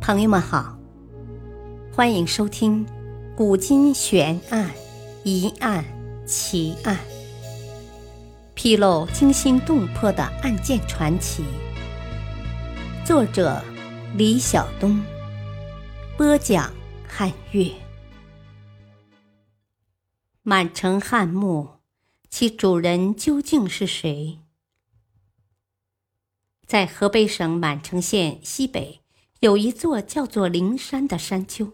朋友们好，欢迎收听《古今悬案、疑案、奇案》，披露惊心动魄的案件传奇。作者：李晓东，播讲：汉月。满城汉墓，其主人究竟是谁？在河北省满城县西北。有一座叫做灵山的山丘，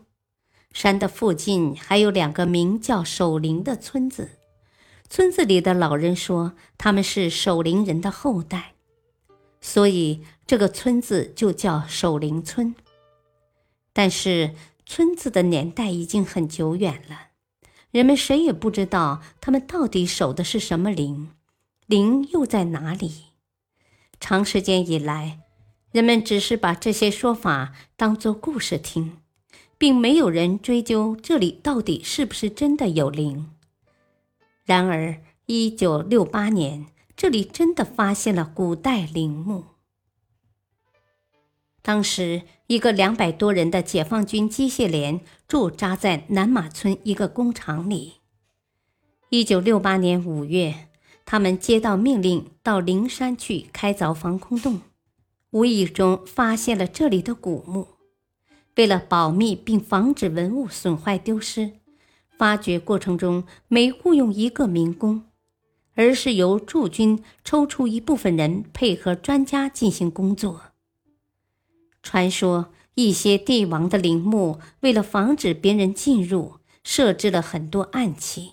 山的附近还有两个名叫守灵的村子。村子里的老人说他们是守灵人的后代，所以这个村子就叫守灵村。但是村子的年代已经很久远了，人们谁也不知道他们到底守的是什么灵，灵又在哪里。长时间以来。人们只是把这些说法当作故事听，并没有人追究这里到底是不是真的有灵。然而，一九六八年，这里真的发现了古代陵墓。当时，一个两百多人的解放军机械连驻扎在南马村一个工厂里。一九六八年五月，他们接到命令，到灵山去开凿防空洞。无意中发现了这里的古墓，为了保密并防止文物损坏丢失，发掘过程中没雇佣一个民工，而是由驻军抽出一部分人配合专家进行工作。传说一些帝王的陵墓为了防止别人进入，设置了很多暗器，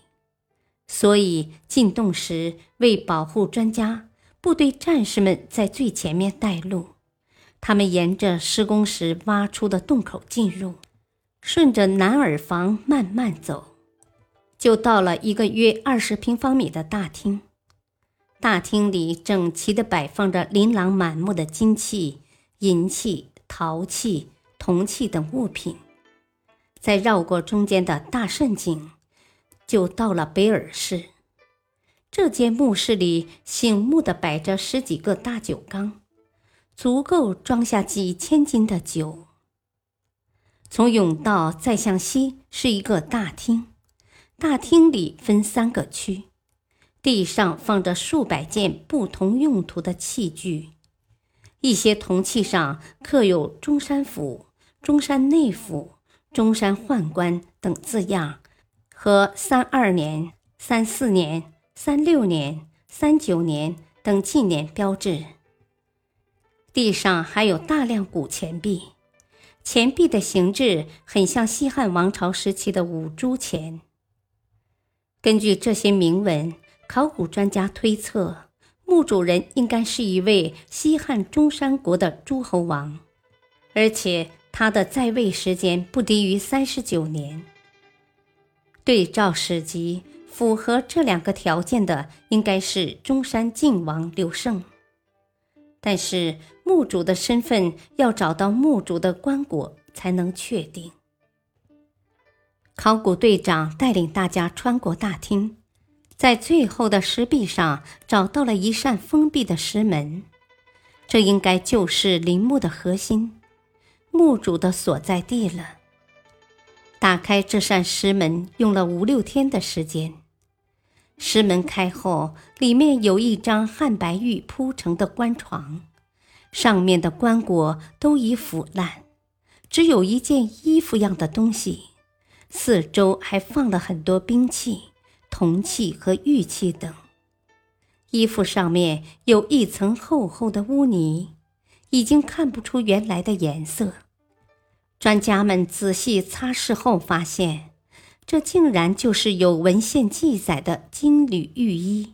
所以进洞时为保护专家，部队战士们在最前面带路。他们沿着施工时挖出的洞口进入，顺着南耳房慢慢走，就到了一个约二十平方米的大厅。大厅里整齐地摆放着琳琅满目的金器、银器、陶器、铜器等物品。再绕过中间的大圣井，就到了北耳室。这间墓室里醒目的摆着十几个大酒缸。足够装下几千斤的酒。从甬道再向西是一个大厅，大厅里分三个区，地上放着数百件不同用途的器具，一些铜器上刻有“中山府”“中山内府”“中山宦官”等字样，和“三二年”“三四年”“三六年”“三九年”等纪年标志。地上还有大量古钱币，钱币的形制很像西汉王朝时期的五铢钱。根据这些铭文，考古专家推测，墓主人应该是一位西汉中山国的诸侯王，而且他的在位时间不低于三十九年。对照史籍，符合这两个条件的应该是中山靖王刘胜。但是墓主的身份要找到墓主的棺椁才能确定。考古队长带领大家穿过大厅，在最后的石壁上找到了一扇封闭的石门，这应该就是陵墓的核心，墓主的所在地了。打开这扇石门用了五六天的时间。石门开后，里面有一张汉白玉铺成的棺床，上面的棺椁都已腐烂，只有一件衣服样的东西。四周还放了很多兵器、铜器和玉器等。衣服上面有一层厚厚的污泥，已经看不出原来的颜色。专家们仔细擦拭后发现。这竟然就是有文献记载的金缕玉衣，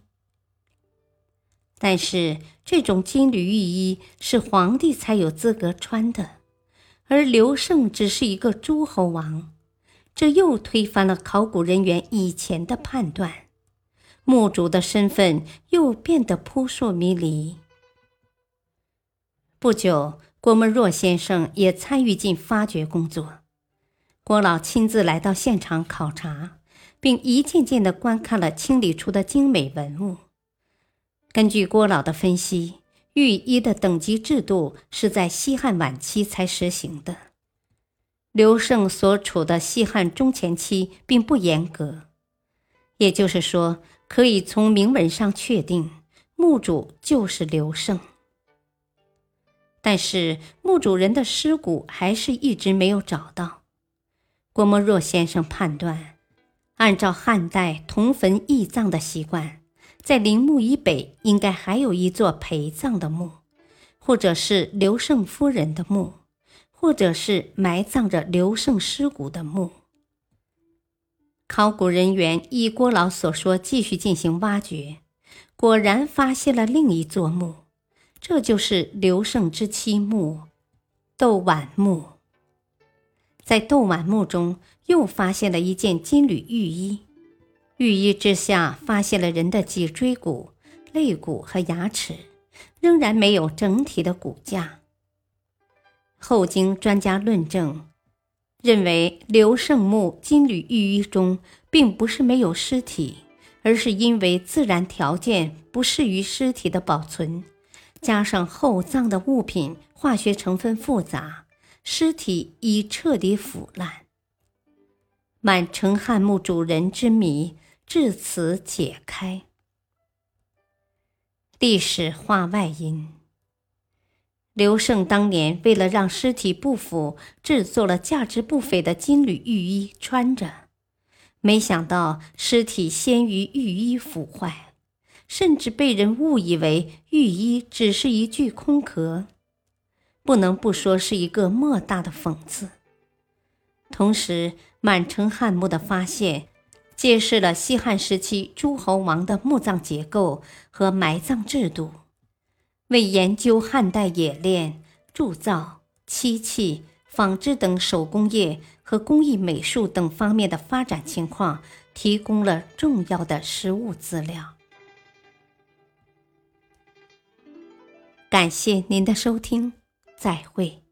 但是这种金缕玉衣是皇帝才有资格穿的，而刘胜只是一个诸侯王，这又推翻了考古人员以前的判断，墓主的身份又变得扑朔迷离。不久，郭沫若先生也参与进发掘工作。郭老亲自来到现场考察，并一件件地观看了清理出的精美文物。根据郭老的分析，御医的等级制度是在西汉晚期才实行的，刘胜所处的西汉中前期并不严格，也就是说，可以从铭文上确定墓主就是刘胜。但是墓主人的尸骨还是一直没有找到。郭沫若先生判断，按照汉代同坟异葬的习惯，在陵墓以北应该还有一座陪葬的墓，或者是刘胜夫人的墓。或者是埋葬着刘胜尸骨的墓。考古人员依郭老所说继续进行挖掘，果然发现了另一座墓，这就是刘胜之妻墓——窦宛墓。在窦宛墓中，又发现了一件金缕玉衣，玉衣之下发现了人的脊椎骨、肋骨和牙齿，仍然没有整体的骨架。后经专家论证，认为刘胜墓金缕玉衣中并不是没有尸体，而是因为自然条件不适于尸体的保存，加上厚葬的物品化学成分复杂，尸体已彻底腐烂。满城汉墓主人之谜至此解开。历史话外音。刘胜当年为了让尸体不腐，制作了价值不菲的金缕玉衣穿着，没想到尸体先于玉衣腐坏，甚至被人误以为玉衣只是一具空壳，不能不说是一个莫大的讽刺。同时，满城汉墓的发现，揭示了西汉时期诸侯王的墓葬结构和埋葬制度。为研究汉代冶炼、铸造、漆器、纺织等手工业和工艺美术等方面的发展情况提供了重要的实物资料。感谢您的收听，再会。